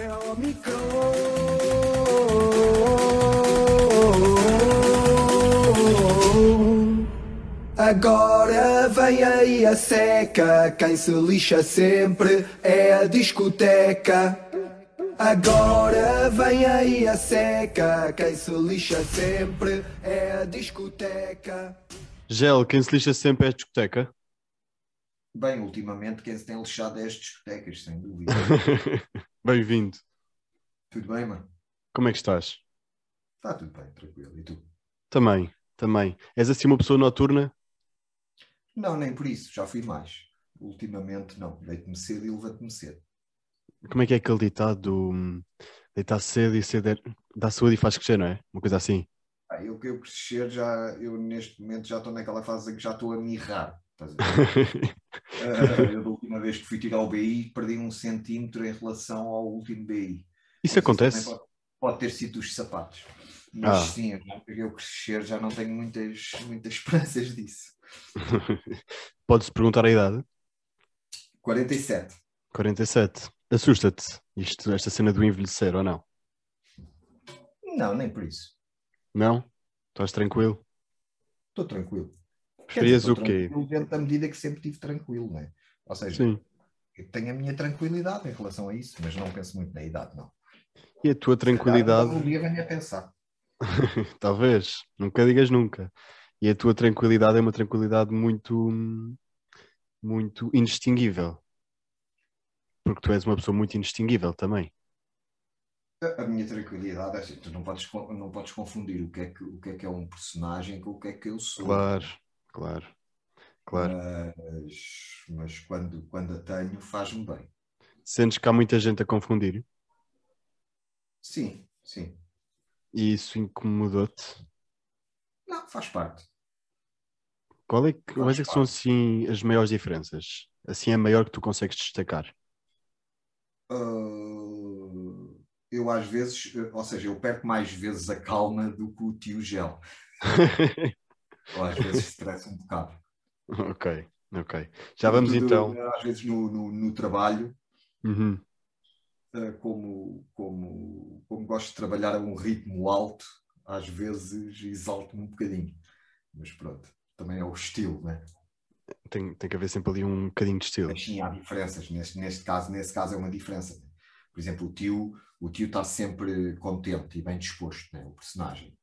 É o micro. Agora vem aí a seca. Quem se lixa sempre é a discoteca. Agora vem aí a seca. Quem se lixa sempre é a discoteca. Gel, quem se lixa sempre é a discoteca. Bem, ultimamente quem se tem lixado é as discotecas, sem dúvida. Bem-vindo. Tudo bem, mano? Como é que estás? Está tudo bem, tranquilo. E tu? Também, também. És assim uma pessoa noturna? Não, nem por isso, já fui mais. Ultimamente não, deito-me cedo e levanto-me cedo. Como é que é aquele ditado do hum, deitar cedo e cedo é... dá saúde e faz crescer, não é? Uma coisa assim. Ah, eu que eu crescer já, eu neste momento já estou naquela fase em que já estou a mirrar. Estás a ver? Eu da última vez que fui tirar o BI perdi um centímetro em relação ao último BI. Isso acontece? Pode, pode ter sido os sapatos. Mas Ah. sim, eu, crescer já não tenho muitas, muitas esperanças disso. Podes perguntar a idade? 47. 47. Assusta-te isto, esta cena do envelhecer ou não? Não, nem por isso. Não? Estás tranquilo? Estou tranquilo. Quer Preferias dizer, o quê? Dentro da medida que sempre estive tranquilo, não é? Ou seja, Sim. eu tenho a minha tranquilidade em relação a isso, mas não penso muito na idade, não. E a tua tranquilidade? Um dia venho a pensar. Talvez, nunca digas nunca. E a tua tranquilidade é uma tranquilidade muito, muito indistinguível. Porque tu és uma pessoa muito indistinguível também. A minha tranquilidade é assim, tu não podes, não podes confundir o que, é que, o que é que é um personagem com o que é que eu sou. Claro, claro, claro. Mas, mas quando, quando a tenho, faz-me bem. Sentes que há muita gente a confundir Sim, sim. e isso incomodou-te? Não, faz parte. Qual é que, quais é que são assim as maiores diferenças? Assim, a maior que tu consegues destacar? Ah, eu às vezes, ou seja, eu perco mais vezes a calma do que o tio gel. Ou às vezes estressa um bocado. ok, ok. Já vamos Sobretudo, então. Às vezes no, no, no trabalho, Uhum. eh, como, como, como gosto de trabalhar a um ritmo alto, às vezes exalto-me um bocadinho. Mas pronto, também é o estilo, né? Tem, tem que haver sempre ali um bocadinho de estilo. Mas sim, há diferenças. Neste, neste caso, nesse caso é uma diferença. né? Por exemplo, o tio, o tio está sempre contente e bem disposto, né? o personagem.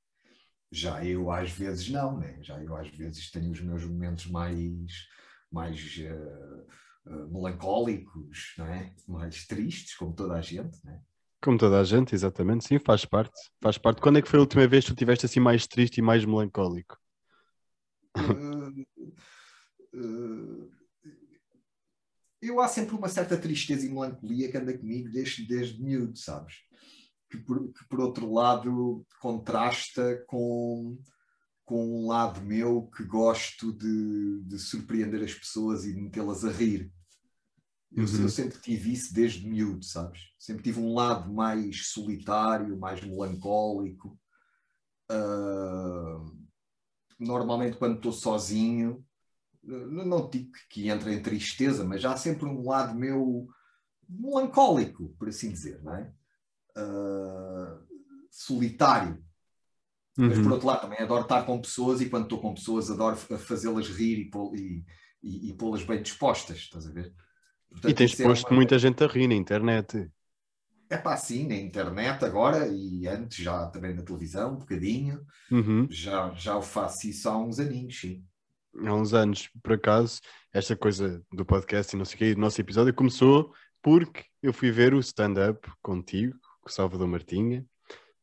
Já eu às vezes não, né? Já eu às vezes tenho os meus momentos mais, mais eh, eh, melancólicos, não é? Mais tristes, como toda a gente, né? Como toda a gente, exatamente, sim, faz parte. Faz parte. Quando é que foi a última vez que tu estiveste assim mais triste e mais melancólico? Eh, eu há sempre uma certa tristeza e melancolia que anda comigo desde, desde miúdo, sabes? Que por, que por outro lado contrasta com, com um lado meu que gosto de, de surpreender as pessoas e de metê-las a rir. Eu, Uhum. eu sempre tive isso desde miúdo, sabes? Sempre tive um lado mais solitário, mais melancólico. Ah, normalmente quando estou sozinho, não, não digo que entra em tristeza, mas há sempre um lado meu melancólico, por assim dizer, não é? Ah, solitário. Mas por Uhum. outro lado também adoro estar com pessoas e quando estou com pessoas adoro fa- fazê-las rir e, e, e- pô-las bem dispostas, estás a ver? Portanto, E tens é posto uma- muita gente a rir na internet. É pá, sim, na internet agora e antes já também na televisão, um bocadinho. Uhum. Já, já o faço isso há uns aninhos, sim. Há uns anos, por acaso, esta coisa do podcast e não sei o quê, do nosso episódio começou porque eu fui ver o stand-up contigo, com o Salvador Martinha,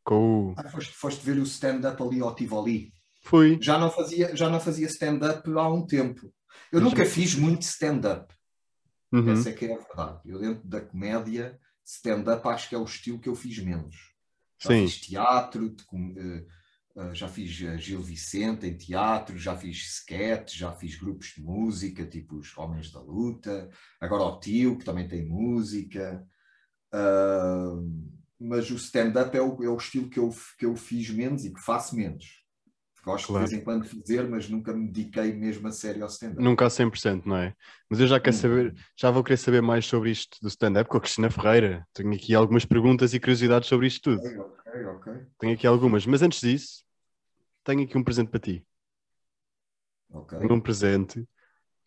com o... Ah, foste, foste ver o stand-up ali ao Tivoli. Fui, Já não fazia, já não fazia stand-up há um tempo. Eu Mas nunca já- fiz muito stand-up. Uhum. Essa é que é a verdade. Eu dentro da comédia, stand-up acho que é o estilo que eu fiz menos. Já Sim. fiz teatro, eh, eh, já fiz eh, Gil Vicente em teatro, já fiz sketch, já fiz grupos de música, tipo os Homens da Luta, agora o Tio, que também tem música. Ah, mas o stand-up é o, é o estilo que eu, que eu fiz menos e que faço menos. Gosto Claro. de vez em quando fazer, mas nunca me dediquei mesmo a sério ao stand-up. Nunca a 100%, não é? Mas eu já quero Hum. saber, já vou querer saber mais sobre isto do stand-up com a Cristina Ferreira. Tenho aqui algumas perguntas e curiosidades sobre isto tudo. Ok, ok, ok. Tenho aqui algumas, mas antes disso, tenho aqui um presente para ti. ok. Tenho um presente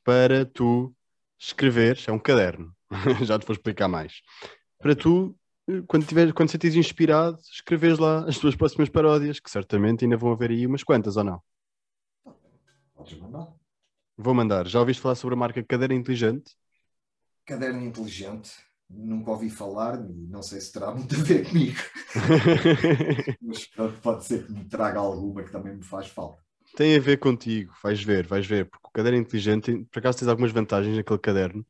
para tu escreveres, é um caderno, já te vou explicar mais. Para tu, quando, tiver, quando sentires inspirado, escreveres lá as tuas próximas paródias, que certamente ainda vão haver aí umas quantas ou não. Podes mandar. Vou mandar. Já ouviste falar sobre a marca Caderno Inteligente? Caderno inteligente. Nunca ouvi falar e não sei se terá muito a ver comigo. Mas pronto, pode ser que me traga alguma que também me faz falta. Tem a ver contigo, vais ver, vais ver, porque o caderno inteligente, por acaso tens algumas vantagens naquele caderno,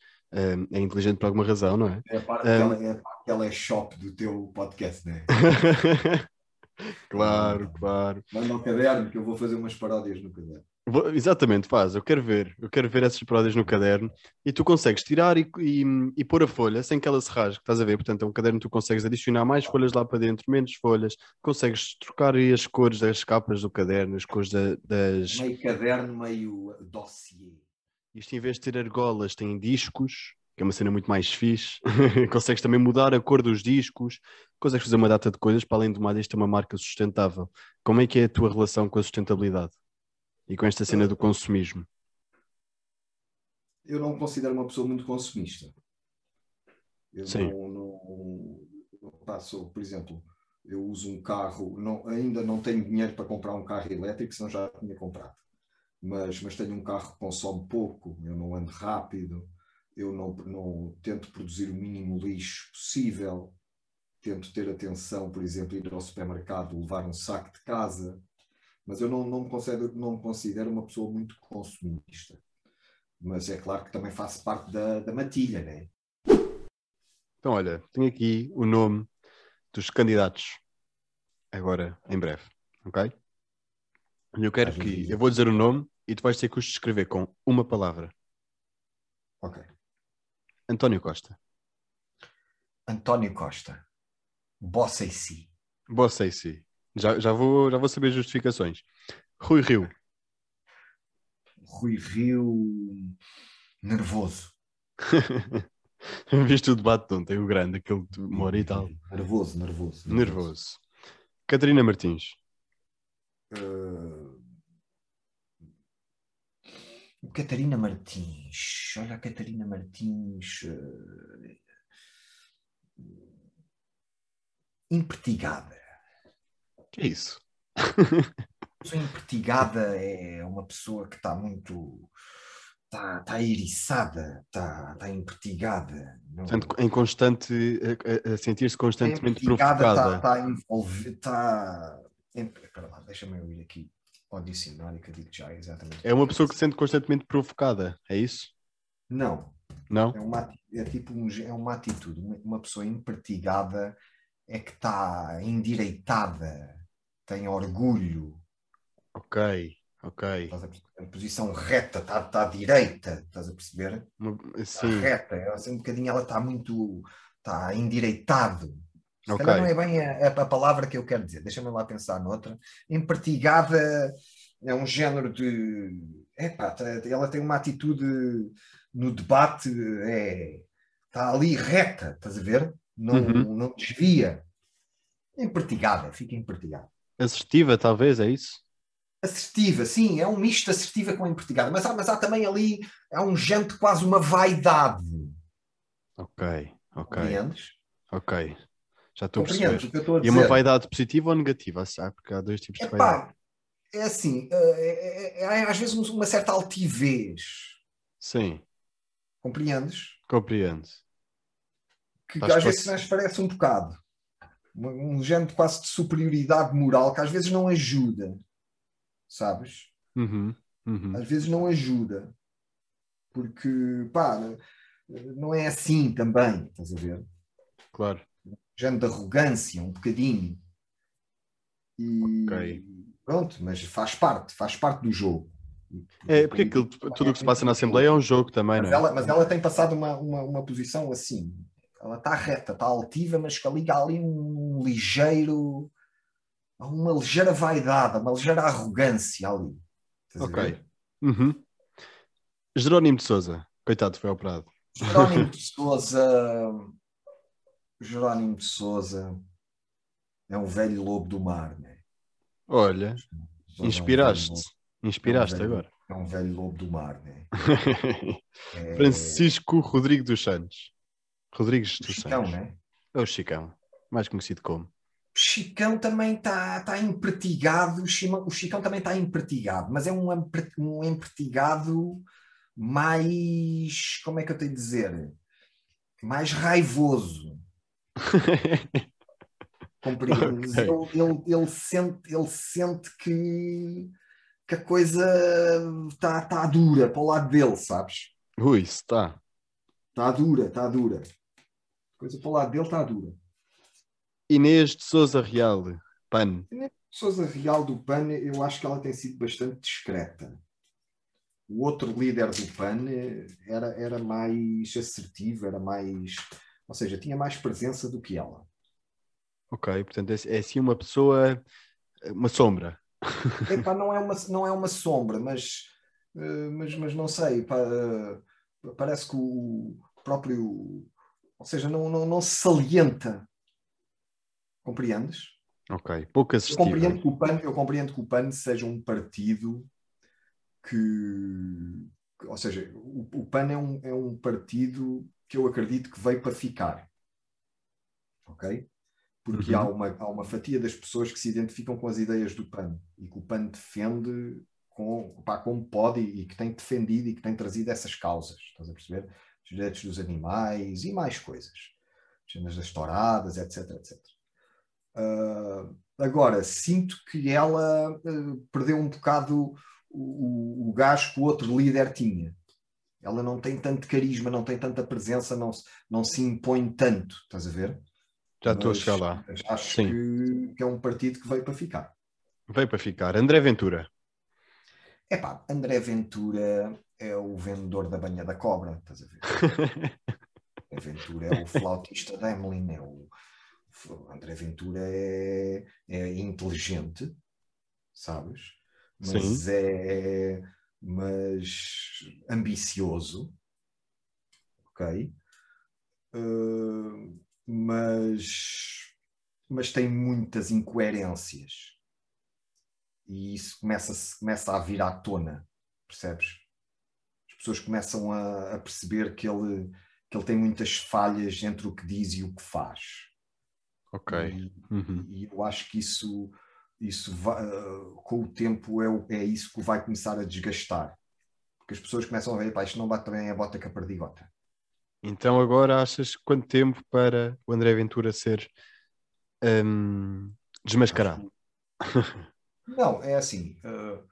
é inteligente por alguma razão, não é? É a parte Um, que ela é, a parte ela é do teu podcast, né? claro, claro. Manda o caderno que eu vou fazer umas paródias no caderno. Vou- exatamente, faz, eu quero ver, eu quero ver essas paródias no caderno e tu consegues tirar e, e, e pôr a folha sem que ela se rasgue, estás a ver? Portanto, é um caderno que tu consegues adicionar mais folhas lá para dentro, menos folhas, consegues trocar aí as cores das capas do caderno, as cores da- das. Meio caderno, meio dossiê. Isto em vez de ter argolas, tem discos, que é uma cena muito mais fixe. consegues também mudar a cor dos discos, consegues fazer uma data de coisas, para além de mais, isto é uma marca sustentável. Como é que é a tua relação com a sustentabilidade? E com esta cena do consumismo? Eu não me considero uma pessoa muito consumista. Eu Sim. não, não, não passo, por exemplo, eu uso um carro, não, ainda não tenho dinheiro para comprar um carro elétrico, senão já tinha comprado. Mas, mas tenho um carro que consome pouco, eu não ando rápido, eu não, não tento produzir o mínimo lixo possível, tento ter atenção, por exemplo, ir ao supermercado, levar um saco de casa, mas eu não, não, me considero, não me considero uma pessoa muito consumista. Mas é claro que também faço parte da, da matilha, né? Então, olha, tenho aqui o nome dos candidatos, agora em breve, ok? Eu quero que. Eu vou dizer o nome e tu vais ter que os descrever com uma palavra. Ok. António Costa. António Costa. Bossa e si. Boa sei se. Já, já, vou, já vou saber as justificações. Rui Rio. Rui Rio. Nervoso. Viste o debate de ontem, o grande, aquele de uma hora e tal. Nervoso, nervoso. Nervoso. Catarina Martins. Uh, Catarina Martins. Olha a Catarina Martins. uh, Impertigada. Que é isso? pessoa impertigada é uma pessoa que está muito. está tá eriçada, está tá impertigada. Não, Portanto, em constante. a, a- sentir-se constantemente impertigada provocada. está tá envolvida. Está. Espera lá, deixa-me eu ir aqui ao dicionário que eu digo já exatamente. É uma pessoa que se sente constantemente provocada, é isso? Não, Não? é, uma, é tipo um, é uma atitude. Uma, pessoa impertigada é que está endireitada, tem orgulho, Ok, ok. estás a perceber? Posição reta, está tá direita, estás a perceber? Sim, reta, é assim, um bocadinho ela está muito, está endireitado. Se Ok. calhar não é bem a, a- a palavra que eu quero dizer, deixa-me lá pensar noutra. Empertigada é um género de. Epá, tá- ela tem uma atitude no debate, é, está ali reta, estás a ver? Não, Uhum. não desvia. Empertigada, fica empertigada. assertiva, talvez, é isso? Assertiva, sim, é um misto de assertiva com empertigada, mas há, mas há também ali, há um janto quase uma vaidade. Ok, ok, Compreendes? ok. Já estou a perceber. a E dizer? uma vaidade positiva ou negativa? Sabe? Porque há dois tipos de vaidade. Epá, é assim, é, é- é- às vezes uma certa altivez, Sim, compreendes? compreendo. Que, que às vezes transparece um bocado. Um, um género quase de superioridade moral que às vezes não ajuda, sabes? Uhum, uhum. Às vezes não ajuda. Porque, pá, não é assim também, estás a ver? Claro. Género de arrogância, um bocadinho. E Ok. pronto, mas faz parte, faz parte do jogo. É, porque aquilo, tudo o que se passa na Assembleia é um jogo também, Mas não é? ela, mas ela tem passado uma, uma, uma posição assim. Ela está reta, está altiva, mas que liga ali um ligeiro. uma ligeira vaidade, uma ligeira arrogância ali. Ok. Uhum. Jerónimo de Souza, coitado, foi operado. Jerónimo de Souza. Jerónimo de Souza é um velho lobo do mar, né? Olha, Sousa é um inspiraste. Inspiraste velho- agora. É um velho lobo do mar, né? É- Francisco Rodrigo dos Santos. Rodrigues dos Chicão, Santos. né? É o Chicão, mais conhecido como. O Chicão também está tá empertigado, o, Chima- o Chicão também está empertigado, mas é um, um empertigado mais, como é que eu tenho de dizer? Mais raivoso. Compreendes? Ok. Ele, ele, ele sente, ele sente que, que a coisa está tá dura para o lado dele, sabes? Ui, está. Está dura, está dura. A coisa para o lado dele está dura. Inês de Souza Real, PAN. Sousa Real do PAN, eu acho que ela tem sido bastante discreta. O outro líder do PAN era, era mais assertivo, era mais. Ou seja, tinha mais presença do que ela. Ok, portanto é, é assim uma pessoa, uma sombra. Epá, não, é uma, não é uma sombra, mas, eh, mas, mas não sei. pá, eh, parece que o próprio. Ou seja, não, não, não se salienta. Compreendes? Ok, pouco Eu assistível. compreendo, que o PAN, eu compreendo que o PAN seja um partido que. que- ou seja, o, o PAN é um, é um partido que eu acredito que veio para ficar. Ok? Porque Uhum. há, uma, há uma fatia das pessoas que se identificam com as ideias do PAN e que o PAN defende com, pá, como pode e, e que tem defendido e que tem trazido essas causas. Estás a perceber? Os direitos dos animais e mais coisas. As cenas das touradas, etc, etc. Ah, agora, sinto que ela ah, perdeu um bocado o, o, o gás que o outro líder tinha. Ela não tem tanto carisma, não tem tanta presença, não, se- não se impõe tanto, estás a ver? Já estou a chegar lá. Acho Sim. que, que é um partido que veio para ficar. Veio para ficar. André Ventura. Epá, André Ventura é o vendedor da banha da cobra, estás a ver? André Ventura é o flautista da Emily, é o André Ventura é, é inteligente, sabes? Mas Sim. é mas ambicioso, ok? Uh, mas, mas tem muitas incoerências e isso começa, começa a vir à tona, percebes? As pessoas começam a, a perceber que ele, que ele tem muitas falhas entre o que diz e o que faz. Ok. E, Uhum. e eu acho que isso, isso vai, uh, com o tempo é, é isso que vai começar a desgastar. Porque as pessoas começam a ver, pá, isto não bate bem a bota com a perdigota. Então agora achas quanto tempo para o André Ventura ser hum, desmascarado? Não, é assim. uh,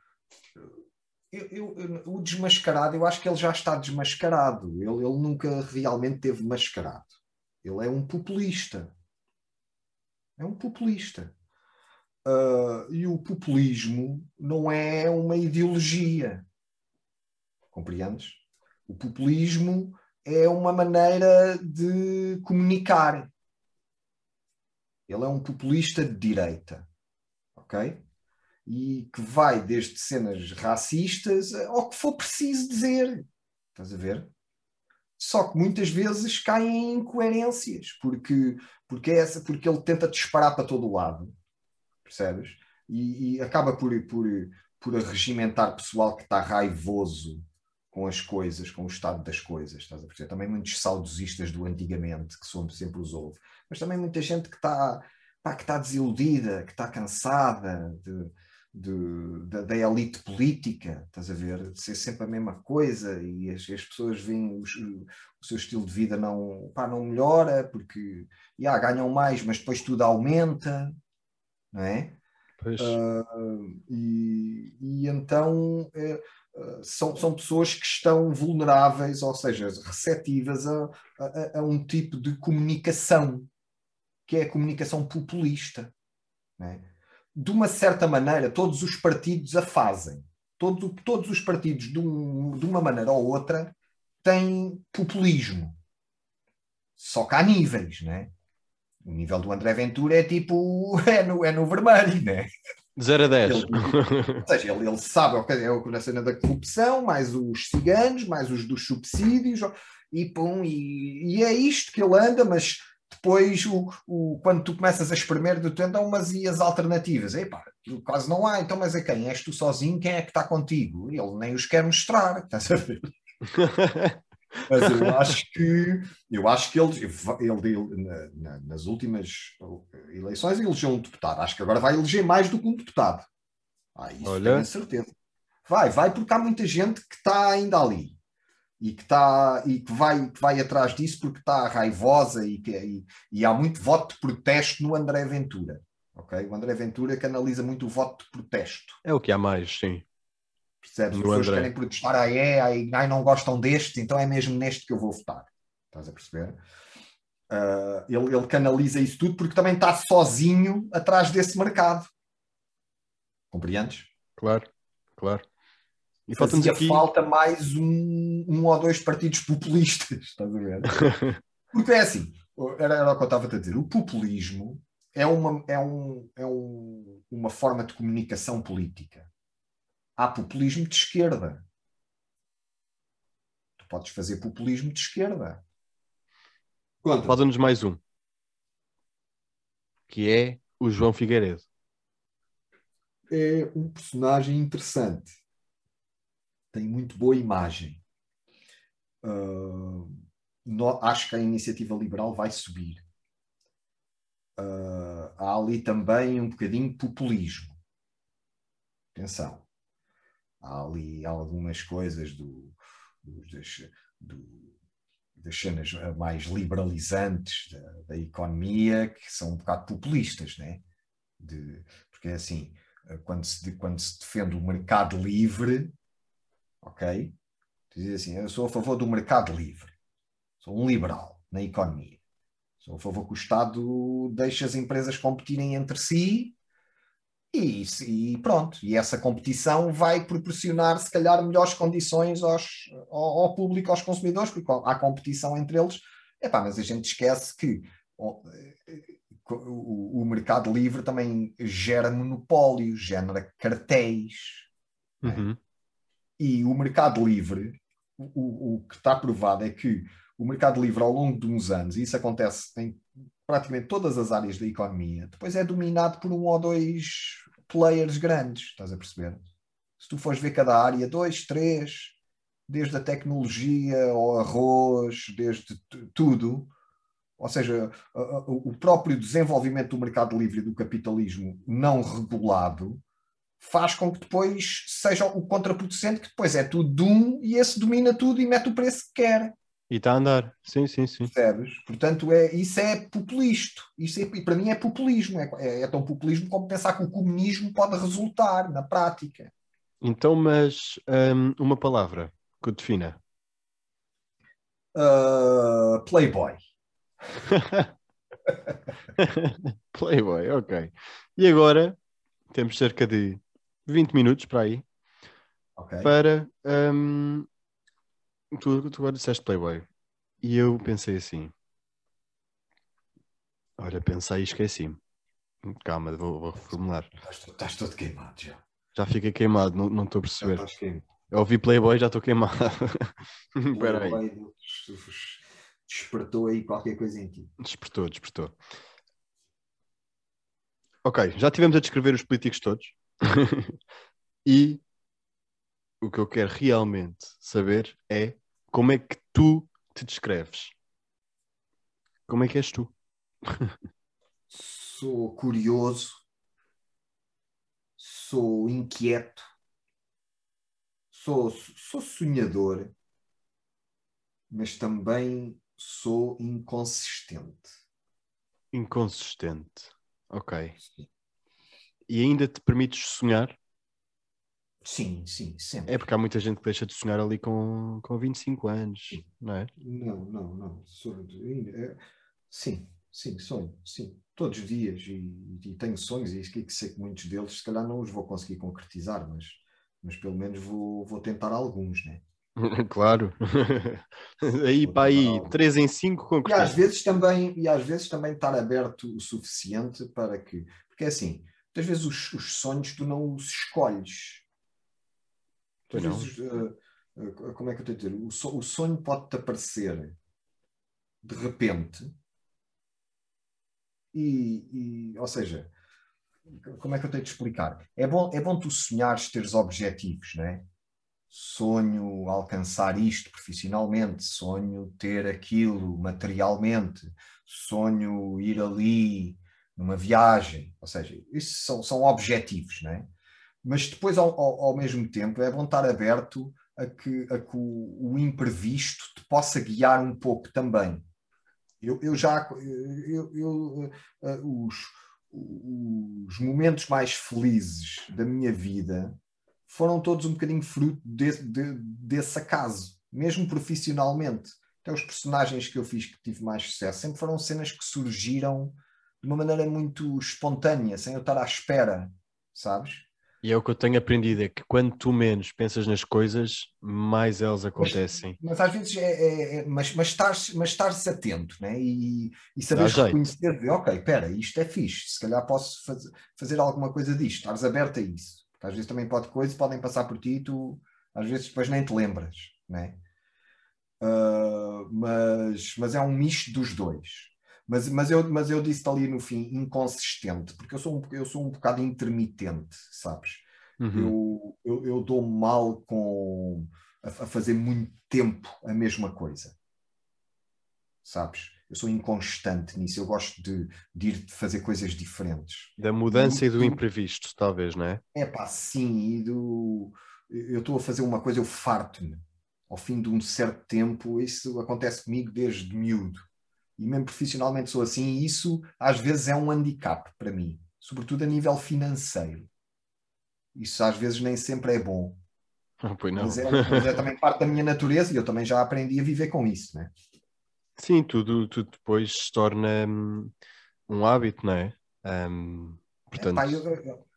eu- eu- eu- o desmascarado, eu acho que ele já está desmascarado. Ele, ele nunca realmente teve mascarado. Ele é um populista. É um populista. Uh, e o populismo não é uma ideologia. Compreendes? O populismo é uma maneira de comunicar. Ele é um populista de direita. Ok? e que vai desde cenas racistas ao que for preciso dizer. Estás a ver? Só que muitas vezes caem em incoerências, porque, porque, é essa, porque ele tenta disparar para todo o lado, percebes? E, e acaba por, por, por arregimentar pessoal que está raivoso com as coisas, com o estado das coisas, estás a perceber? Também muitos saudosistas do antigamente, que somos sempre os houve, mas também muita gente que está, que está desiludida, que está cansada de, de, da, elite política, estás a ver? De ser sempre a mesma coisa e as, as pessoas veem os, o seu estilo de vida não, pá, não melhora porque yeah, ganham mais, mas depois tudo aumenta, não é? Uh, e, e, então é, são, são pessoas que estão vulneráveis, ou seja, receptivas a, a, a, um tipo de comunicação que é a comunicação populista. É? De uma certa maneira, todos os partidos a fazem. Todo, todos os partidos, de, um, de uma maneira ou outra, têm populismo. Só que há níveis, não é? O nível do André Ventura é tipo, é no, é no vermelho, né? De 0 a 10. Ele, ou seja, ele, ele sabe, é o na cena da corrupção, mais os ciganos, mais os dos subsídios, e pum, e, e é isto que ele anda, mas depois o, o, quando tu começas a espremer do tempo, umas e as alternativas. Epá, quase não há, então mas é quem? És tu sozinho? Quem é que está contigo? Ele nem os quer mostrar, estás a ver? mas eu acho que eu acho que ele, ele, ele na, nas últimas eleições elegeu um deputado. Acho que agora vai eleger mais do que um deputado. Ah, isso Olha. tenho certeza. Vai, vai porque há muita gente que está ainda ali e que, está e que, vai, que vai atrás disso porque está raivosa e, que, e, e, há muito voto de protesto no André Ventura. Okay? O André Ventura canaliza muito o voto de protesto. É o que há mais, sim. Percebes? As pessoas querem protestar, ah, é, ai, ai, não gostam deste, então é mesmo neste que eu vou votar. Estás a perceber? Uh, ele, ele canaliza isso tudo porque também está sozinho atrás desse mercado. Compreendes? Claro, claro. E fazia aqui... falta mais um, um ou dois partidos populistas, estás a ver? Porque é assim, era, era o que eu estava a dizer, o populismo é uma, é, um, é um, uma forma de comunicação política. Há populismo de esquerda. Tu podes fazer populismo de esquerda. Fala-nos mais um. Que é o João Figueiredo. É um personagem interessante tem muito boa imagem. Uh, no, acho que a iniciativa liberal vai subir. Uh, há ali também um bocadinho de populismo. Atenção. Há ali algumas coisas do, do, das, do, das cenas mais liberalizantes da, da, economia que são um bocado populistas, né? De, porque é assim, quando se, quando se defende o mercado livre, ok? Diz assim, eu sou a favor do mercado livre, sou um liberal na economia, sou a favor que o Estado deixe as empresas competirem entre si e, e pronto, e essa competição vai proporcionar se calhar melhores condições aos, ao, ao público, aos consumidores, porque há competição entre eles, Epá, mas a gente esquece que o, o, mercado livre também gera monopólios, gera cartéis. É? Uhum. E o mercado livre, o, o que está provado é que o mercado livre, ao longo de uns anos, e isso acontece em praticamente todas as áreas da economia, depois é dominado por um ou dois players grandes, estás a perceber? Se tu fores ver cada área, dois, três, desde a tecnologia ao arroz, desde tudo, ou seja, o próprio desenvolvimento do mercado livre do capitalismo não regulado faz com que depois seja o contraproducente, que depois é tudo de um e esse domina tudo e mete o preço que quer. E está a andar, sim, sim, sim. Percebes? Portanto, é, isso é populista. Isso é, para mim é populismo. É, é, é, tão populismo como pensar que o comunismo pode resultar na prática. Então, mas um, uma palavra que o defina. Uh, playboy. playboy, ok. E agora temos cerca de 20 minutos para aí. Okay. Para. Um, tu, tu agora disseste Playboy. E eu pensei assim. Olha, pensei e esqueci-me. Calma, vou, vou reformular. Estás, estás todo queimado já. Já fiquei queimado, não estou a perceber. Eu ouvi Playboy já estou queimado. Espera aí. Despertou aí qualquer coisa em ti. Despertou, despertou. Ok, já tivemos a descrever os políticos todos. e o que eu quero realmente saber é como é que tu te descreves. Como é que és tu? sou curioso, sou inquieto, sou, sou sonhador, mas também sou inconsistente. Inconsistente, ok. Sim. E ainda te permites sonhar? Sim, sim, sempre. É porque há muita gente que deixa de sonhar ali com, com 25 anos, sim. não é? Não, não, não. É, sim, sim, sonho, sim. Todos os dias e, e tenho sonhos e sei que muitos deles se calhar não os vou conseguir concretizar, mas, mas pelo menos vou, vou tentar alguns, né? claro. aí para aí, 3 em 5 E às vezes também, e às vezes também estar aberto o suficiente para que. Porque é assim, muitas vezes os, os sonhos tu não os escolhes. Às vezes, eh, eh, como é que eu tenho a dizer? O, so- o sonho pode-te aparecer de repente e, e, ou seja, como é que eu tenho de explicar? É bom, é bom tu sonhares, teres objetivos, não é? Sonho alcançar isto profissionalmente, sonho ter aquilo materialmente, sonho ir ali numa viagem, ou seja, isso são, são objetivos, não é? Mas depois, ao, ao, ao mesmo tempo, é bom estar aberto a que, a que o, o imprevisto te possa guiar um pouco também. Eu, eu já, eu, eu, eh, os, os momentos mais felizes da minha vida foram todos um bocadinho fruto de, de, desse acaso, mesmo profissionalmente. Até os personagens que eu fiz que tive mais sucesso sempre foram cenas que surgiram de uma maneira muito espontânea, sem eu estar à espera, sabes? E é o que eu tenho aprendido: é que quando tu menos pensas nas coisas, mais elas acontecem. Mas às vezes é, é- é- mas, mas estares, mas estares atento, né? E, e saberes reconhecer de ok, espera, isto é fixe, se calhar posso faz- fazer alguma coisa disto, estares aberto a isso. Porque às vezes também pode coisas, podem passar por ti e tu às vezes depois nem te lembras, né? Ah, mas, mas é um misto dos dois. Mas, mas, eu, mas eu disse ali no fim inconsistente, porque eu sou um, eu sou um bocado intermitente, sabes? Uhum. eu, eu, eu dou mal com a, a fazer muito tempo a mesma coisa. Sabes? Eu sou inconstante nisso. Eu gosto de, de ir fazer coisas diferentes. Da mudança e do Tu- imprevisto, talvez, não é? É pá, sim, e do. Eu estou a fazer uma coisa, eu farto-me. Ao fim de um certo tempo, isso acontece comigo desde miúdo. E mesmo profissionalmente sou assim, e isso às vezes é um handicap para mim, sobretudo a nível financeiro. Isso às vezes nem sempre é bom. Ah, pois não. Mas é, mas é também parte da minha natureza e eu também já aprendi a viver com isso, né? Sim, tudo, tudo depois se torna hum, um hábito, não é? Hum, portanto, Epá, eu, eu-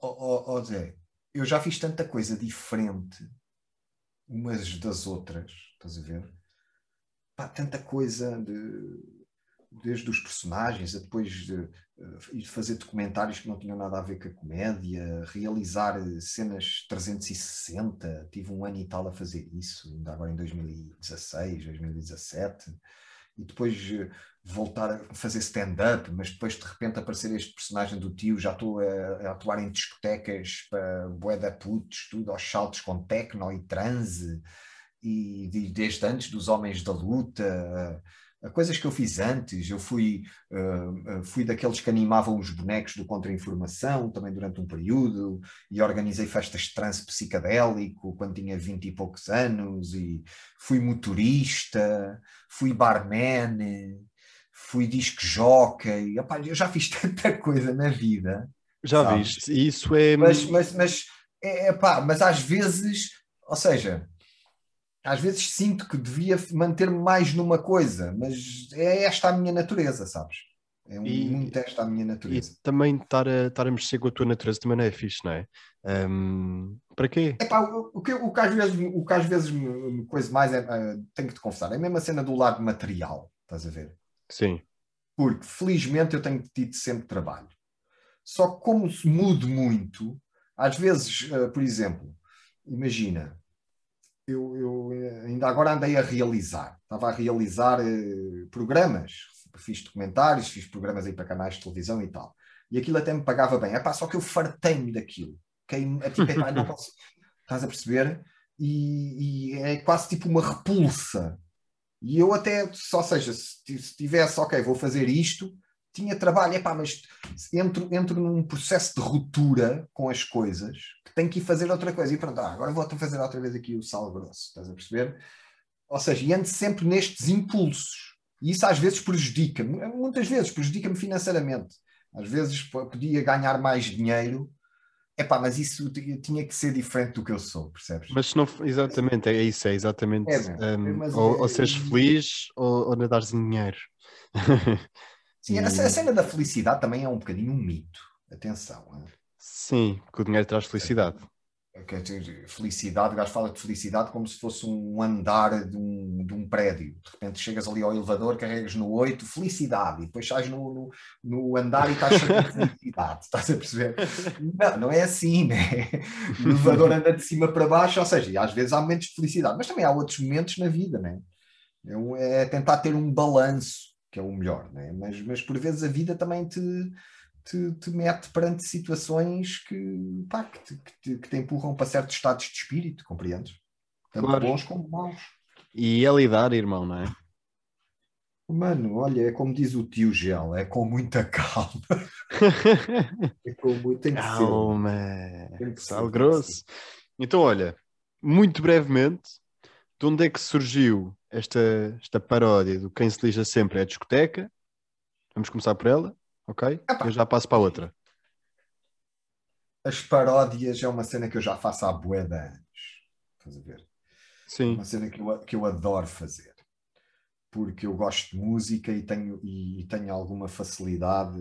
ó- ó Zé, eu já fiz tanta coisa diferente umas das outras, estás a ver? Pá, tanta coisa de, desde os personagens a depois de, eh, ir fazer documentários que não tinham nada a ver com a comédia, realizar eh, cenas 360, tive um ano e tal a fazer isso, ainda agora em 2016, 2017, e depois eh, voltar a fazer stand-up, mas depois de repente aparecer este personagem do tio, já estou a, a atuar em discotecas para bué da tudo aos saltos com techno e transe, e de- desde antes dos Homens da Luta, a, coisas que eu fiz antes, eu fui, uh, fui daqueles que animavam os bonecos do Contra-Informação, também durante um período, e organizei festas de trance psicadélico quando tinha vinte e poucos anos, e fui motorista, fui barman, fui disc jockey, Epá, eu já fiz tanta coisa na vida, já sabes? viste, isso é. mas, mas, mas, é, é pá, mas às vezes, ou seja, às vezes sinto que devia manter-me mais numa coisa, mas é esta a minha natureza, sabes? É um- E- muito esta a minha E natureza. também estar a, estar a mexer com a tua natureza também não é fixe, não é? Hum, para quê? Epá, o, o, que, o, que às vezes, o que às vezes me, me coisa mais é, é, tenho que te confessar, é mesmo a cena do lado material, estás a ver? Sim, porque felizmente eu tenho tido sempre trabalho. Só que como se mudo muito, às vezes, eh, por exemplo, imagina, eu, eu, eh, ainda agora andei a realizar, estava a realizar eh, programas, fiz documentários, fiz programas aí para canais de televisão e tal, e aquilo até me pagava bem, Epá, só que eu fartei-me daquilo, Fiquei- é tipo, não posso, estás a perceber? E, e é quase tipo uma repulsa. E eu até, ou seja, se se tivesse, ok, vou fazer isto, tinha trabalho, epá, mas entro, entro num processo de ruptura com as coisas, que tenho que ir fazer outra coisa. E pronto, ah, agora vou fazer outra vez aqui o sal grosso, estás a perceber? Ou seja, e ando sempre nestes impulsos. E isso às vezes prejudica-me, muitas vezes prejudica-me financeiramente. Às vezes podia ganhar mais dinheiro, epá, mas isso tinha que ser diferente do que eu sou, percebes? mas se não. Exatamente, é isso, é exatamente. É, mas ou, é- ou seres feliz ou, ou nadares em dinheiro. Sim, a, a cena da felicidade também é um bocadinho um mito. Atenção. Sim, que o dinheiro traz felicidade. é felicidade, o gajo fala de felicidade como se fosse um andar de um, de um prédio. De repente chegas ali ao elevador, carregas no 8, felicidade, e depois sais no, no, no andar e estás cheio de felicidade. Estás a perceber? Não, não é assim, né? O elevador anda de cima para baixo, ou seja, às vezes há momentos de felicidade, mas também há outros momentos na vida, né? É, é tentar ter um balanço, que é o melhor, né? Mas, mas por vezes a vida também te te, te mete perante situações que, pá, que, te, que, te, que, te, empurram para certos estados de espírito, compreendes? Tanto claro. bons como maus. E é lidar, irmão, não é? Mano, olha, é como diz o tio Gel, é com muita calma. é com muita calma. Grosso. Então, olha, muito brevemente, de onde é que surgiu esta, esta paródia do Quem se lixa sempre é a discoteca? Vamos começar por ela ok? Epá. Eu já passo para outra. As paródias é uma cena que eu já faço há bué de anos. Estás a ver? Sim. Uma cena que eu, que eu adoro fazer. Porque eu gosto de música e tenho, e tenho alguma facilidade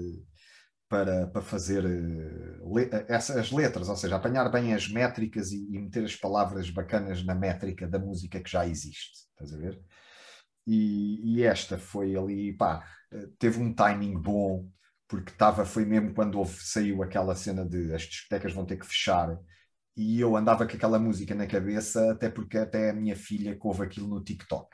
para, para fazer uh, le essas letras, ou seja, apanhar bem as métricas e, e, meter as palavras bacanas na métrica da música que já existe. Estás a ver? E, e esta foi ali, pá, eh, teve um timing bom porque estava, foi mesmo quando houve, saiu aquela cena de as discotecas vão ter que fechar, e eu andava com aquela música na cabeça, até porque até a minha filha ouve aquilo no TikTok.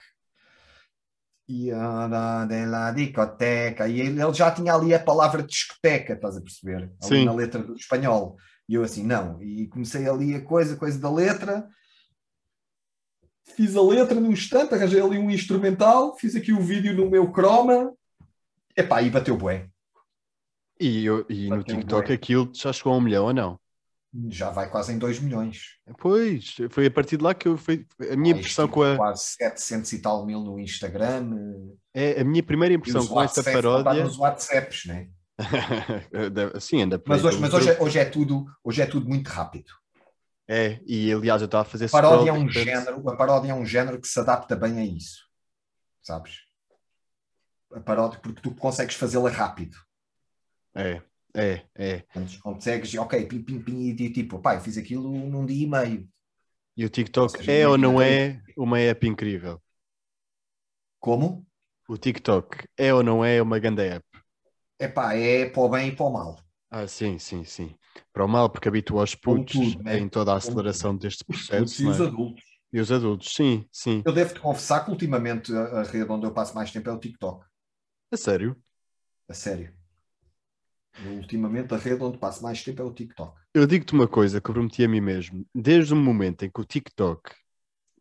E da discoteca, e ele já tinha ali a palavra discoteca, estás a perceber? Ali Sim. na letra do espanhol. E eu assim, não, e comecei ali a coisa, coisa da letra, fiz a letra num instante, arranjei ali um instrumental, fiz aqui o vídeo no meu croma, epá, e bateu bué. E, eu, e no TikTok aquilo já chegou a um milhão ou não? Já vai quase em 2 milhões. Pois, foi a partir de lá que eu. A minha ah, impressão com a. Quase 700 e tal mil no Instagram. É, a minha primeira impressão com esta paródia. nos WhatsApps, né? Sim, anda Mas, hoje, mas hoje, é, hoje, é tudo, hoje é tudo muito rápido. É, e aliás eu estava a fazer a paródia é um género A paródia é um género que se adapta bem a isso. Sabes? A paródia, porque tu consegues fazê-la rápido. É, é, é. Antes consegues, ok, pim, pim, pim, e tipo, pai, fiz aquilo num dia e meio. E o TikTok ou seja, é ou não é uma app incrível? Como? O TikTok é ou não é uma grande app? É pá, é para o bem e para o mal. Ah, sim, sim, sim. Para o mal, porque habitua os putos tudo, né? em toda a aceleração deste processo. E os é? adultos. E os adultos, sim, sim. Eu devo-te confessar que ultimamente a rede onde eu passo mais tempo é o TikTok. A sério? A sério. Ultimamente a rede onde passo mais tempo é o TikTok. Eu digo-te uma coisa que eu prometi a mim mesmo. Desde o momento em que o TikTok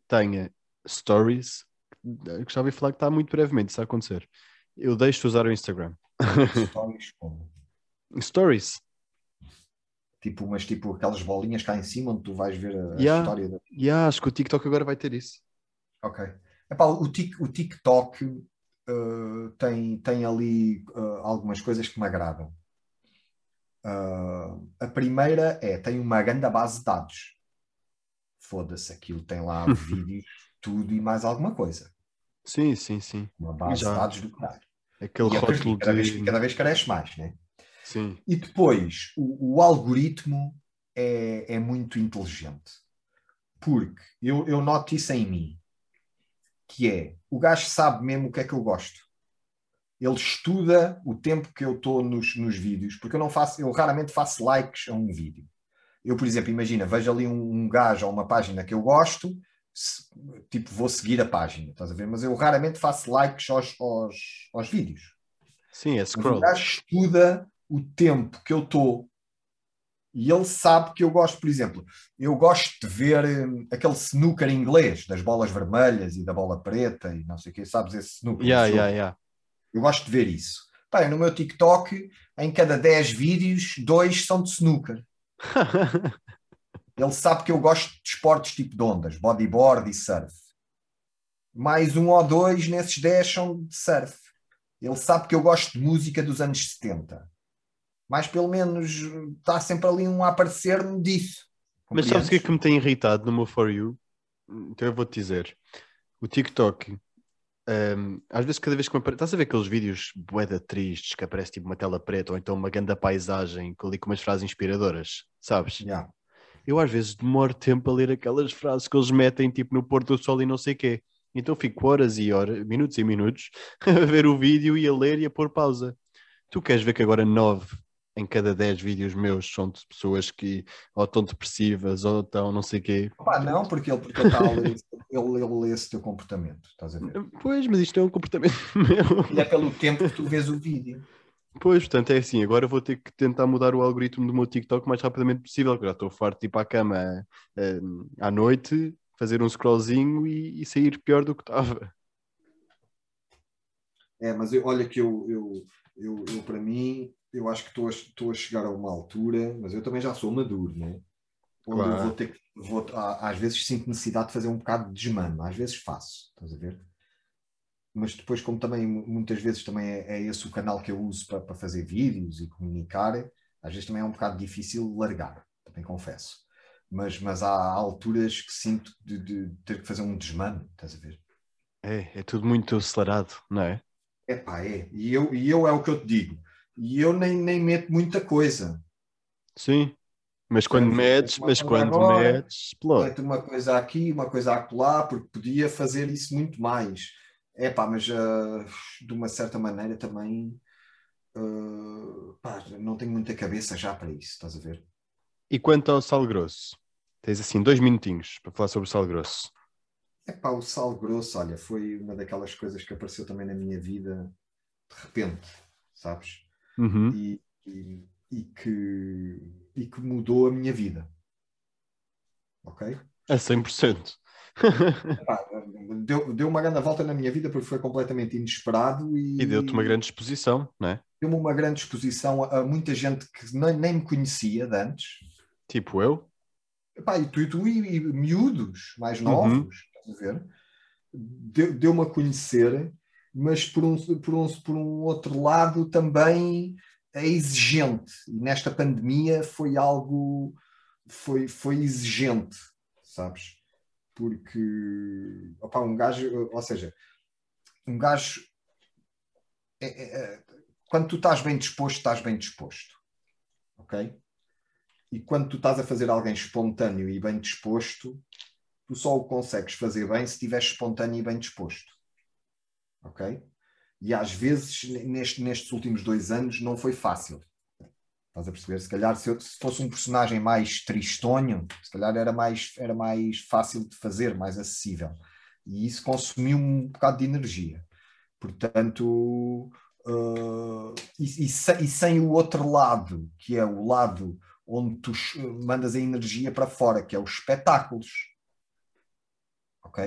tenha stories, que já ouvi falar que está muito brevemente isso a acontecer, eu deixo de usar o Instagram. Stories como? Stories. Tipo, mas tipo aquelas bolinhas cá em cima onde tu vais ver a, yeah, história. Da... Yeah, acho que o TikTok agora vai ter isso. Ok. Epá, o, tic, o TikTok uh, tem, tem ali uh, algumas coisas que me agradam. Uh, a primeira é, tem uma grande base de dados. Foda-se, aquilo tem lá vídeos, tudo e mais alguma coisa. Sim, sim, sim. Uma base Já. de dados do caralho. Aquele e rótulo cada, de... vez, cada vez cresce mais, né? Sim. E depois, o, o algoritmo é, é, muito inteligente. Porque eu, eu noto isso em mim. Que é, o gajo sabe mesmo o que é que eu gosto ele estuda o tempo que eu estou nos, nos vídeos, porque eu não faço, eu raramente faço likes a um vídeo. Eu, por exemplo, imagina, vejo ali um, um gajo ou uma página que eu gosto, se, tipo, vou seguir a página, estás a ver? Mas eu raramente faço likes aos, aos, aos vídeos. Sim, é scroll. O gajo estuda o tempo que eu estou e ele sabe que eu gosto, por exemplo, eu gosto de ver um, aquele snooker inglês, das bolas vermelhas e da bola preta e não sei o que, sabes esse snooker? Yeah, yeah, yeah. Eu gosto de ver isso. Pá, no meu TikTok, em cada 10 vídeos, dois são de snooker. Ele sabe que eu gosto de esportes tipo de ondas, bodyboard e surf. Mais um ou dois nesses 10 são de surf. Ele sabe que eu gosto de música dos anos 70. Mas pelo menos está sempre ali um a aparecer-me disso. Mas sabes o que é que me tem irritado no meu For You? Então eu vou-te dizer. O TikTok um, às vezes, cada vez que me aparece, estás a ver aqueles vídeos boeda tristes que aparece tipo uma tela preta ou então uma grande paisagem ali com umas frases inspiradoras, sabes? Yeah. eu às vezes demoro tempo a ler aquelas frases que eles metem tipo no Porto do Sol e não sei quê. Então fico horas e horas, minutos e minutos a ver o vídeo e a ler e a pôr pausa. Tu queres ver que agora nove em cada dez vídeos meus são de pessoas que ou estão depressivas ou estão não sei quê. Pá, não, porque ele, porque ele, a ler, ele, ele lê esse teu comportamento, estás a ver? Pois, mas isto é um comportamento meu. E é pelo tempo que tu vês o vídeo. Pois, portanto, é assim, agora vou ter que tentar mudar o algoritmo do meu TikTok o mais rapidamente possível, porque já estou farto de ir para a cama eh, à noite, fazer um scrollzinho e, e sair pior do que estava. É, mas eu, olha que eu, eu, eu, eu para mim, eu acho que estou a, a chegar a uma altura, mas eu também já sou maduro, né? Onde Claro. eu vou ter que, vou, às vezes sinto necessidade de fazer um bocado de desmano, às vezes faço, estás a ver? Mas depois, como também mu- muitas vezes também é, é esse o canal que eu uso para, para fazer vídeos e comunicar, às vezes também é um bocado difícil largar, também confesso. Mas, mas há alturas que sinto de, de ter que fazer um desmano, estás a ver? É, é tudo muito acelerado, não é? É pá, é. E eu, e eu é o que eu te digo. E eu nem, nem meto muita coisa. Sim. Mas quando Sim, metes, mas quando agora, metes, explode. Meto uma coisa aqui, uma coisa acolá, porque podia fazer isso muito mais. É pá, mas ah, de uma certa maneira também ah, pá, não tenho muita cabeça já para isso, estás a ver? E quanto ao sal grosso? Tens assim dois minutinhos para falar sobre o sal grosso. É pá, o sal grosso, olha, foi uma daquelas coisas que apareceu também na minha vida de repente, sabes? Uhum. e, e, e que, e que mudou a minha vida. Ok? A 100%. Pá, deu, deu uma grande volta na minha vida porque foi completamente inesperado e, e deu-te uma grande exposição, não é? deu-me uma grande exposição a, a muita gente que nem, nem me conhecia de antes. Tipo eu. Epá, e tu, e tu e, e miúdos mais Uhum. novos, estás a ver? Deu- Deu-me a conhecer, mas por um, por, um, por um outro lado também é exigente. E nesta pandemia foi algo, foi, foi exigente, sabes? Porque, opá, um gajo, ou seja, um gajo, é- é- é- quando tu estás bem disposto, estás bem disposto, ok? E quando tu estás a fazer alguém espontâneo e bem disposto, tu só o consegues fazer bem se estiveres espontâneo e bem disposto. Ok? E às vezes, neste- nestes últimos dois anos, não foi fácil. Estás a perceber? Se calhar, se, eu- se fosse um personagem mais tristonho, se calhar era mais, era mais fácil de fazer, mais acessível. E isso consumiu um bocado de energia. Portanto, uh, e, e e sem o outro lado, que é o lado onde tu mandas a energia para fora, que é os espetáculos. Ok?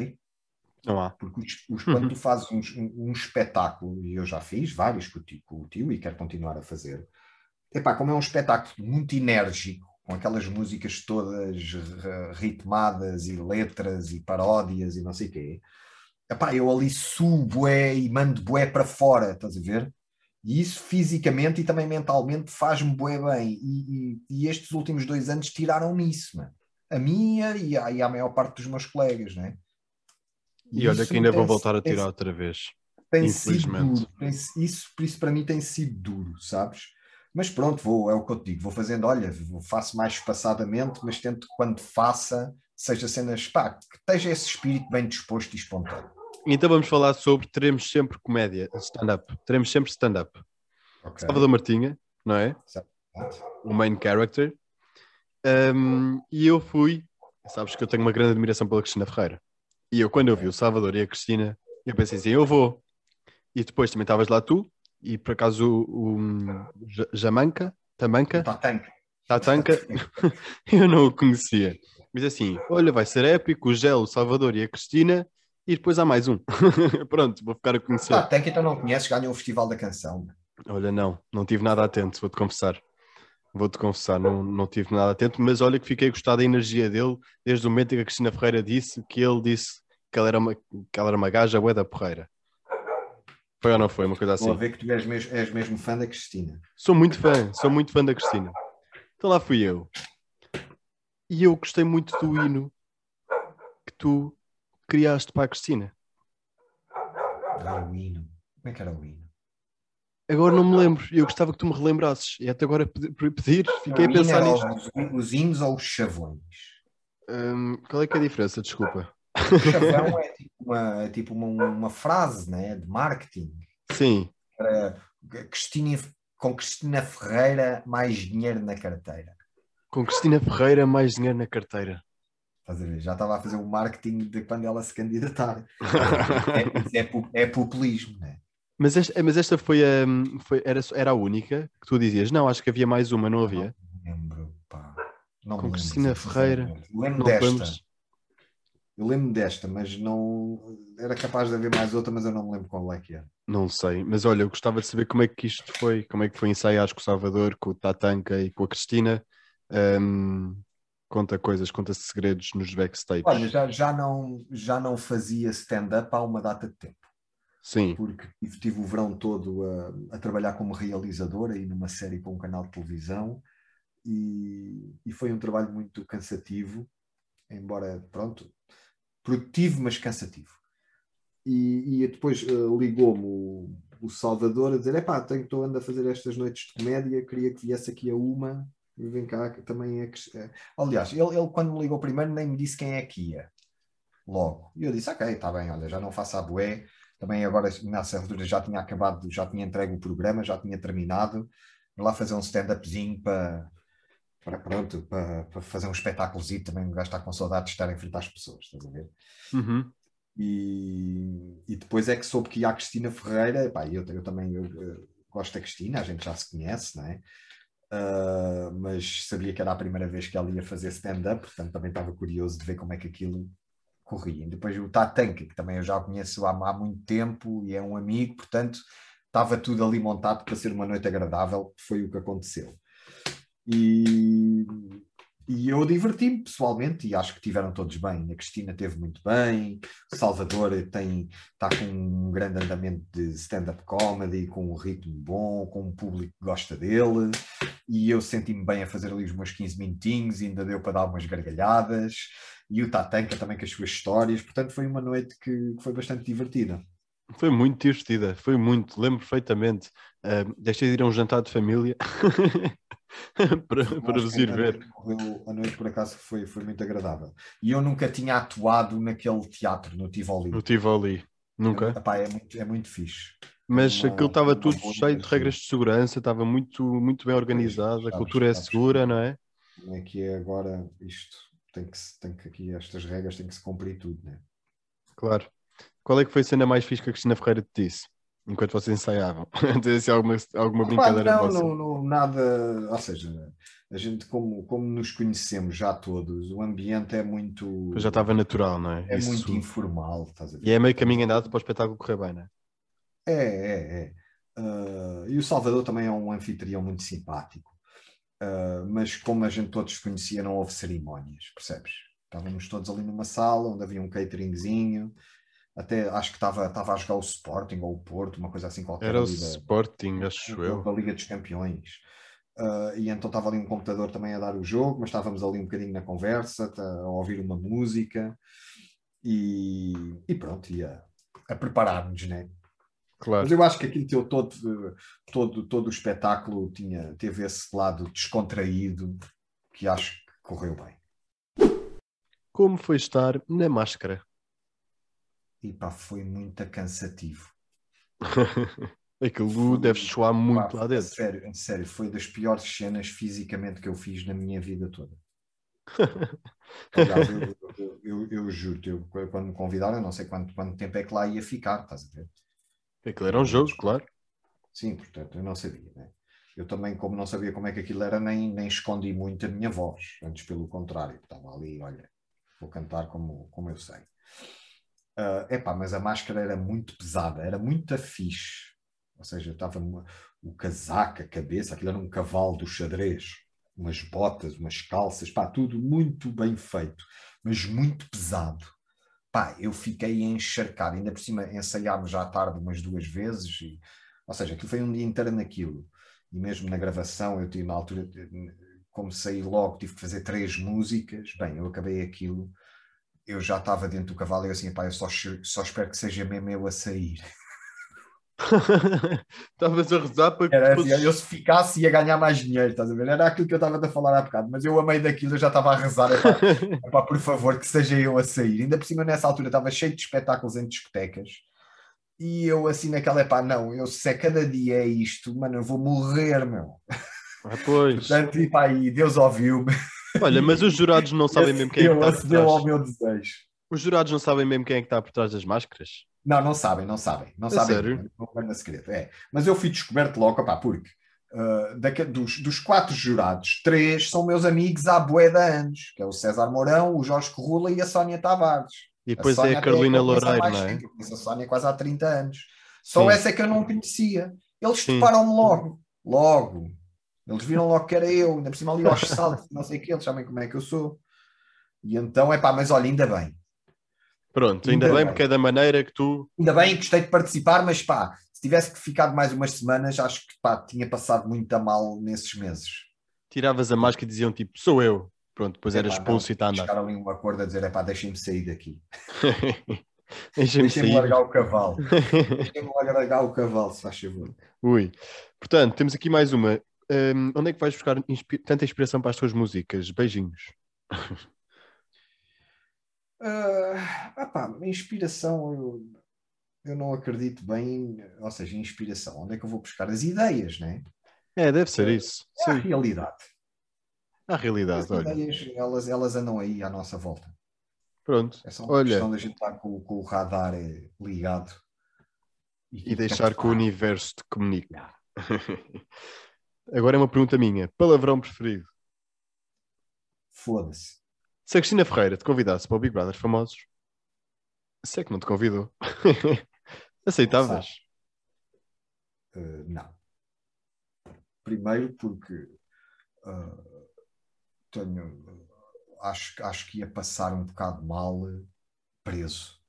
Não há. Porque os- os- quando tu fazes um, um espetáculo, e eu já fiz vários com o tio, com o tio e quero continuar a fazer, epá, como é um espetáculo muito enérgico, com aquelas músicas todas ritmadas e letras e paródias e não sei o quê, epá, eu ali subo bué e mando bué para fora, estás a ver? E isso fisicamente e também mentalmente faz-me bué bem. E, e- e estes últimos dois anos tiraram-me isso, mano. A minha e a, e a maior parte dos meus colegas, né? E olha que ainda vou tem- voltar a tem- tirar outra vez. tem sido duro. Tem- isso, por isso para mim tem sido duro, sabes? Mas pronto, vou, é o que eu te digo, vou fazendo, olha, vou- faço mais espaçadamente, mas tento que quando faça, seja cenas, pá, que esteja esse espírito bem disposto e espontâneo. Então vamos falar sobre teremos sempre comédia, stand-up. Teremos sempre stand-up. ok? Salvador Martinha, não é? O main character. Um, e eu fui, sabes que eu tenho uma grande admiração pela Cristina Ferreira. E eu, quando eu vi o Salvador e a Cristina, eu pensei assim: eu vou. E depois também estavas lá tu, e por acaso o, o Ja- Jamanca, Tamanca, Tá, tem. Tatanca, eu não o conhecia. Mas assim, olha, vai ser épico, o Gel, o Salvador e a Cristina, e depois há mais um. Pronto, vou ficar a conhecer. Tá, tem que então não conheces, ganhou o Festival da Canção. Olha, não, não tive nada atento, vou-te confessar. Vou-te confessar, não, não tive nada atento, mas olha que fiquei a gostar da energia dele desde o momento em que a Cristina Ferreira disse que ele disse que ela era uma, que ela era uma gaja bué da porreira. Foi ou não foi? Uma coisa Vou assim. ver que tu és mesmo, és mesmo fã da Cristina. Sou muito fã, sou muito fã da Cristina. Então lá fui eu. E eu gostei muito do hino que tu criaste para a Cristina. Era o hino. Como é que era o hino? Agora não me lembro. Eu gostava que tu me relembrasses. E até agora pedi- pedir, fiquei a pensar nisto. Os, os hinos ou os chavões? Hum, qual é que é a diferença? Desculpa. O chavão é tipo uma, é tipo uma, uma frase né, de marketing. Sim, Era Cristina, com Cristina Ferreira, mais dinheiro na carteira. com Cristina Ferreira, mais dinheiro na carteira. Estás a ver? Já estava a fazer o marketing de quando ela se candidatar. É, é, é populismo, né? Mas esta, mas esta foi, a, foi era, era a única que tu dizias? Não, acho que havia mais uma, não havia? Não lembro, pá. Não Com lembro, Cristina. Ferreira. Lembro desta. Eu lembro desta, mas não. Era capaz de haver mais outra, mas eu não me lembro qual é que era. Não sei, mas olha, eu gostava de saber como é que isto foi, como é que foi ensaiar com o Salvador, com o Tatanka e com a Cristina. Hum, conta coisas, conta segredos nos backstage. Olha, já, já, não, já não fazia stand-up há uma data de tempo. Sim, porque tive, o verão todo a, a trabalhar como realizadora e numa série para um canal de televisão e, e foi um trabalho muito cansativo, embora, pronto, produtivo, mas cansativo. E, e depois eh, ligou-me o, o Salvador a dizer: Epá, tenho, estou andando a fazer estas noites de comédia, queria que viesse aqui a uma e vem cá, que também é. que- é." Aliás, ele, ele quando me ligou primeiro nem me disse quem é que ia, logo. E eu disse: Ok, está bem, olha, já não faço a bué, também agora nessa altura já tinha acabado, já tinha entregue o programa, já tinha terminado, Vou lá fazer um stand-upzinho para, para pronto, para, para fazer um espetáculozinho também, um gajo está com saudade de estar em frente às pessoas, estás a ver? Uhum. E, e depois é que soube que ia a Cristina Ferreira, pá, eu, eu também eu, eu gosto da Cristina, a gente já se conhece, não é? Ah, mas sabia que era a primeira vez que ela ia fazer stand-up, portanto também estava curioso de ver como é que aquilo corria. E depois o Tatanka, que também eu já o conheço há, há muito tempo e é um amigo, portanto estava tudo ali montado para ser uma noite agradável, foi o que aconteceu. E, e eu diverti-me pessoalmente e acho que tiveram todos bem. A Cristina teve muito bem, o Salvador tem, está com um grande andamento de stand-up comedy, com um ritmo bom, com um público que gosta dele, e eu senti-me bem a fazer ali os meus 15 minutinhos, ainda deu para dar umas gargalhadas, e o Tatanka também com as suas histórias, portanto foi uma noite que, que foi bastante divertida. Foi muito divertida, foi muito, lembro perfeitamente. Uh, deixei de ir a um jantar de família para, para vos ir a ver. correu- A noite, por acaso, foi, foi muito agradável. E eu nunca tinha atuado naquele teatro, no Tivoli. No Tivoli, nunca. Epá, é, muito, é muito fixe. Mas uma- aquilo estava uma tudo cheio de regras de segurança, estava muito, muito bem organizado, a sabes, cultura é sabes. segura, não é? Como é que é agora isto? Tem que, tem que aqui, estas regras têm que se cumprir tudo, né? Claro. Qual é que foi a cena mais fixe que a Cristina Ferreira te disse? Enquanto vocês ensaiavam. Tem assim alguma, alguma brincadeira não, vossa? não, não, nada. Ou seja, a gente, como, como nos conhecemos já todos, o ambiente é muito. Já estava natural, não é? É Isso- muito informal, estás a ver? E é meio caminho andado para o espetáculo correr bem, não é? É, é, é. Ah, e o Salvador também é um anfitrião muito simpático. Ah, mas como a gente todos conhecia, não houve cerimónias, percebes? Estávamos todos ali numa sala onde havia um cateringzinho. Até acho que estava, estava a jogar o Sporting ou o Porto, uma coisa assim qualquer. Era o da- Sporting, acho da, eu. da Liga dos Campeões. Ah, e então estava ali um computador também a dar o jogo, mas estávamos ali um bocadinho na conversa, tá- a ouvir uma música e, e pronto, ia a preparar-nos, né? Claro. Mas eu acho que aquilo teu todo, todo, todo o espetáculo tinha, teve esse lado descontraído que acho que correu bem. Como foi estar na máscara? E pá, foi muito cansativo. Aquilo deve soar muito Pá, lá dentro. Sério, sério, foi das piores cenas fisicamente que eu fiz na minha vida toda. Eu, eu, eu, juro-te, eu, quando me convidaram, eu não sei quanto, quanto tempo é que lá ia ficar, estás a ver? Aquilo era um jogo, claro. Sim, portanto, eu não sabia, né? Eu também, como não sabia como é que aquilo era, nem, nem escondi muito a minha voz. Antes, pelo contrário, estava ali, olha, vou cantar como, como eu sei. Ah, epá, mas a máscara era muito pesada, era muito fixe. Ou seja, estava o casaco, a cabeça, aquilo era um cavalo do xadrez, umas botas, umas calças, pá, tudo muito bem feito, mas muito pesado. Pá, eu fiquei encharcado, ainda por cima ensaiámos já à tarde umas duas vezes, e, ou seja, aquilo foi um dia inteiro naquilo. E mesmo na gravação, eu tive na altura, como saí logo, tive que fazer três músicas. Bem, eu acabei aquilo, eu já estava dentro do cavalo e eu assim, pá, eu só, só espero que seja mesmo eu a sair. Estavas a rezar para que Era assim, fosses- eu se ficasse ia ganhar mais dinheiro, estás a ver? Era aquilo que eu estava a falar há bocado, mas eu a meio daquilo eu já estava a rezar, epá, epá, por favor, que seja eu a sair. Ainda por cima, nessa altura, estava cheio de espetáculos em discotecas. E eu assim naquela, epá, não, eu se é cada dia é isto, mano, eu vou morrer, meu. Ah, pois. Portanto, e pá, aí Deus ouviu-me. Olha, mas os jurados não sabem mesmo quem é que está por acedeu ao trás. meu desejo. Os jurados não sabem mesmo quem é que está por trás das máscaras. Não, não sabem, não sabem. Não A sabem. sério? Não guarda segredo. É. Mas eu fui descoberto logo, opá, porque daque- dos, dos quatro jurados, três são meus amigos há bué de anos, que é o César Mourão, o Jorge Corrula e a Sónia Tavares. E depois é Sónia a Carolina há Loureiro, não é? Eu conheço a Sónia quase há 30 anos. Só Sim. essa é que eu não conhecia. Eles Sim. deparam-me logo. Logo. Eles viram logo que era eu, ainda por cima ali aos saltos, não sei o que, eles sabem como é que eu sou. E então, é pá, mas olha, ainda bem. Pronto, ainda, Ainda bem, porque é da maneira que tu. Ainda bem, gostei de participar, mas pá, se tivesse que ficar mais umas semanas, acho que pá, tinha passado muito a mal nesses meses. Tiravas a máscara e diziam tipo, sou eu. Pronto, depois era expulso não, e está a andar. Chegaram ali um acordo a dizer, é pá, deixem-me sair daqui. Deixem-me sair. largar o cavalo. Deixem-me largar o cavalo, se faz favor. Ui. Portanto, temos aqui mais uma. Hum, onde é que vais buscar inspi- tanta inspiração para as tuas músicas? Beijinhos. Ah, ah pá, inspiração, eu, eu não acredito bem, ou seja, inspiração. Onde é que eu vou buscar as ideias, né? É, deve ser isso. É a realidade. a realidade, As olha. ideias, elas, elas andam aí à nossa volta. Pronto. É só uma Olha. questão da gente estar com, com o radar eh, ligado. E deixar que o universo te comunique. Agora é uma pergunta minha. Palavrão preferido? Foda-se. Se a Cristina Ferreira te convidasse para o Big Brother Famosos, se é que não te convidou, aceitavas? Uh, não. Primeiro porque uh, tenho, acho, acho que ia passar um bocado mal uh, preso.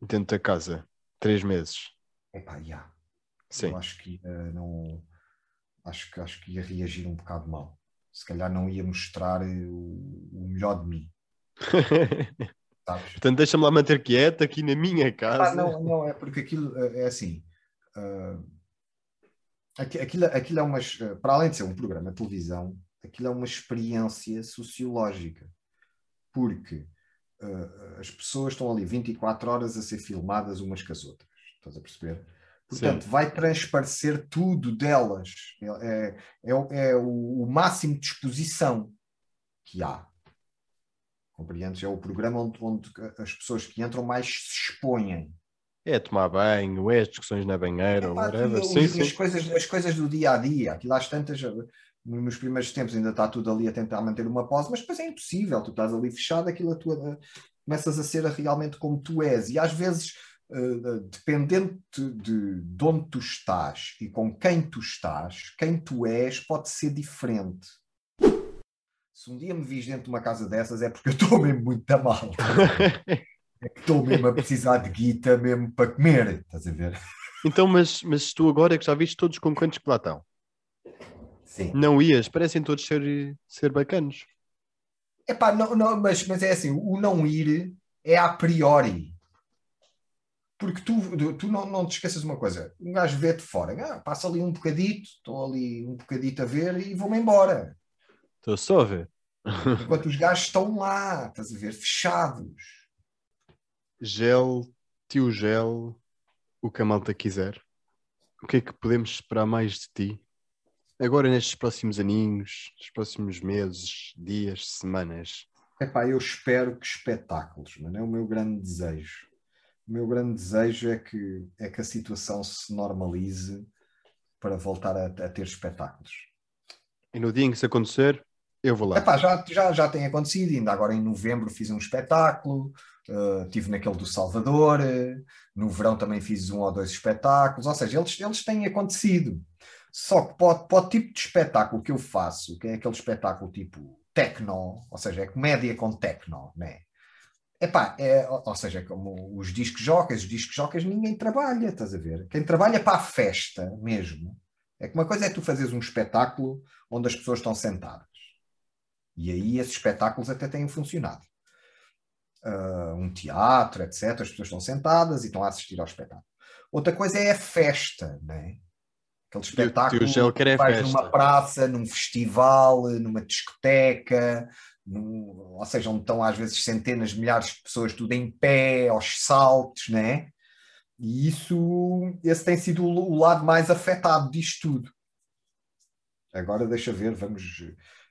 Dentro da casa, três meses. Epá, já. Sim. Eu acho que ia, não, acho, que, acho que ia reagir um bocado mal. Se calhar não ia mostrar uh, o, o melhor de mim. Sabes? Portanto, deixa-me lá manter quieto aqui na minha casa. Ah, não, não, é porque aquilo uh, é assim. uh, aqui- aquilo, aquilo é uma. Para além de ser um programa de televisão, aquilo é uma experiência sociológica. Porque uh, as pessoas estão ali 24 horas a ser filmadas umas com as outras. Estás a perceber? Portanto, vai transparecer tudo delas. É, é, é, é o, o máximo de exposição que há. Compreendes? É o programa onde, onde as pessoas que entram mais se expõem. É tomar banho, é as discussões na banheira, ou Epá, whatever. Sim, sim. As, coisas, as coisas do dia a dia, aquilo às tantas, nos primeiros tempos ainda está tudo ali a tentar manter uma pose, mas depois é impossível, tu estás ali fechado, aquilo a tua, começas a ser realmente como tu és, e às vezes, eh, dependendo de, de, de onde tu estás e com quem tu estás, quem tu és pode ser diferente. Se um dia me vis dentro de uma casa dessas é porque eu estou mesmo muito a mal. É que estou mesmo a precisar de guita mesmo para comer, estás a ver? Então, mas, mas tu agora é que já viste todos os concorrentes que lá estão. Sim. Não ias? Parecem todos ser, ser bacanos. Epá, não, não, mas, mas é assim, o não ir é a priori. Porque tu, tu não, não te esqueças de uma coisa, um gajo vê-te fora, ah, passa ali um bocadito, estou ali um bocadito a ver e vou-me embora. Estou só a ver. Enquanto os gajos estão lá, estás a ver, fechados. Gel, tio Gel, o que a malta quiser. O que é que podemos esperar mais de ti? Agora nestes próximos aninhos, nos próximos meses, dias, semanas. Epá, eu espero que espetáculos, mano, é o meu grande desejo. O meu grande desejo é que, é que a situação se normalize para voltar a, a ter espetáculos. E no dia em que isso acontecer, eu vou lá. Epá, já, já, já tem acontecido, ainda agora em novembro fiz um espetáculo, uh, tive naquele do Salvador, uh, no verão também fiz um ou dois espetáculos, ou seja, eles, eles têm acontecido. Só que para, para o tipo de espetáculo que eu faço, que é aquele espetáculo tipo techno, ou seja, é comédia com techno, né? Epá, é, ou seja, é como os discos jocas, os discos jocas ninguém trabalha, estás a ver? Quem trabalha para a festa mesmo, é que uma coisa é tu fazeres um espetáculo onde as pessoas estão sentadas. E aí esses espetáculos até têm funcionado. Uh, um teatro, etc. As pessoas estão sentadas e estão a assistir ao espetáculo. Outra coisa é a festa, não é? Aquele espetáculo é que faz festa. numa praça, num festival, numa discoteca, ou seja, onde estão às vezes centenas milhares de pessoas, tudo em pé, aos saltos, não é? E isso, esse tem sido o lado mais afetado disto tudo. Agora deixa ver, vamos.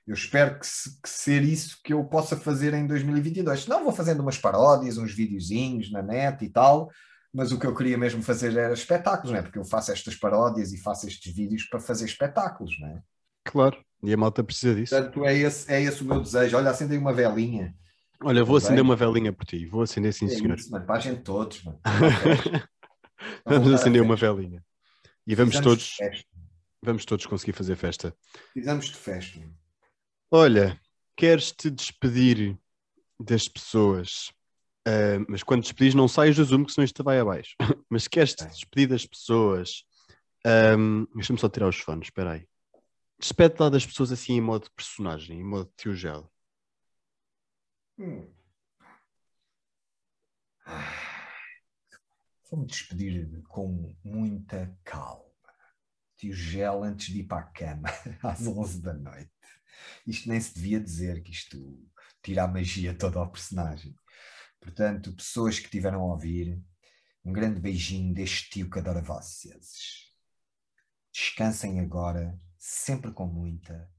Eu espero que, se- que ser isso que eu possa fazer em 2022. Senão vou fazendo umas paródias, uns videozinhos na net e tal, mas o que eu queria mesmo fazer era espetáculos, não é? Porque eu faço estas paródias e faço estes vídeos para fazer espetáculos, não é? Claro, e a malta precisa disso. Portanto, é esse, é esse o meu desejo. Olha, acendei uma velinha. Olha, vou acender bem. uma velinha por ti, vou acender sim, é senhor. isso, mano, para a gente todos, mano. Vamos acender uma velinha. E vamos Precisamos todos, vamos todos conseguir fazer festa. Precisamos de festa. Olha, queres te despedir das pessoas? Ah, mas quando despedires, não saias do Zoom, que senão isto vai abaixo. mas queres te despedir das pessoas? Ahm, Deixa-me só tirar os fones, espera aí. Despede lá das pessoas assim em modo personagem, em modo tio gel. Hum. Vou-me despedir com muita calma. Tio Gel antes de ir para a cama, às 11 da noite. Isto nem se devia dizer, que isto tira a magia toda ao personagem. Portanto, pessoas que tiveram a ouvir, um grande beijinho deste tio que adora vocês. Descansem agora, sempre com muita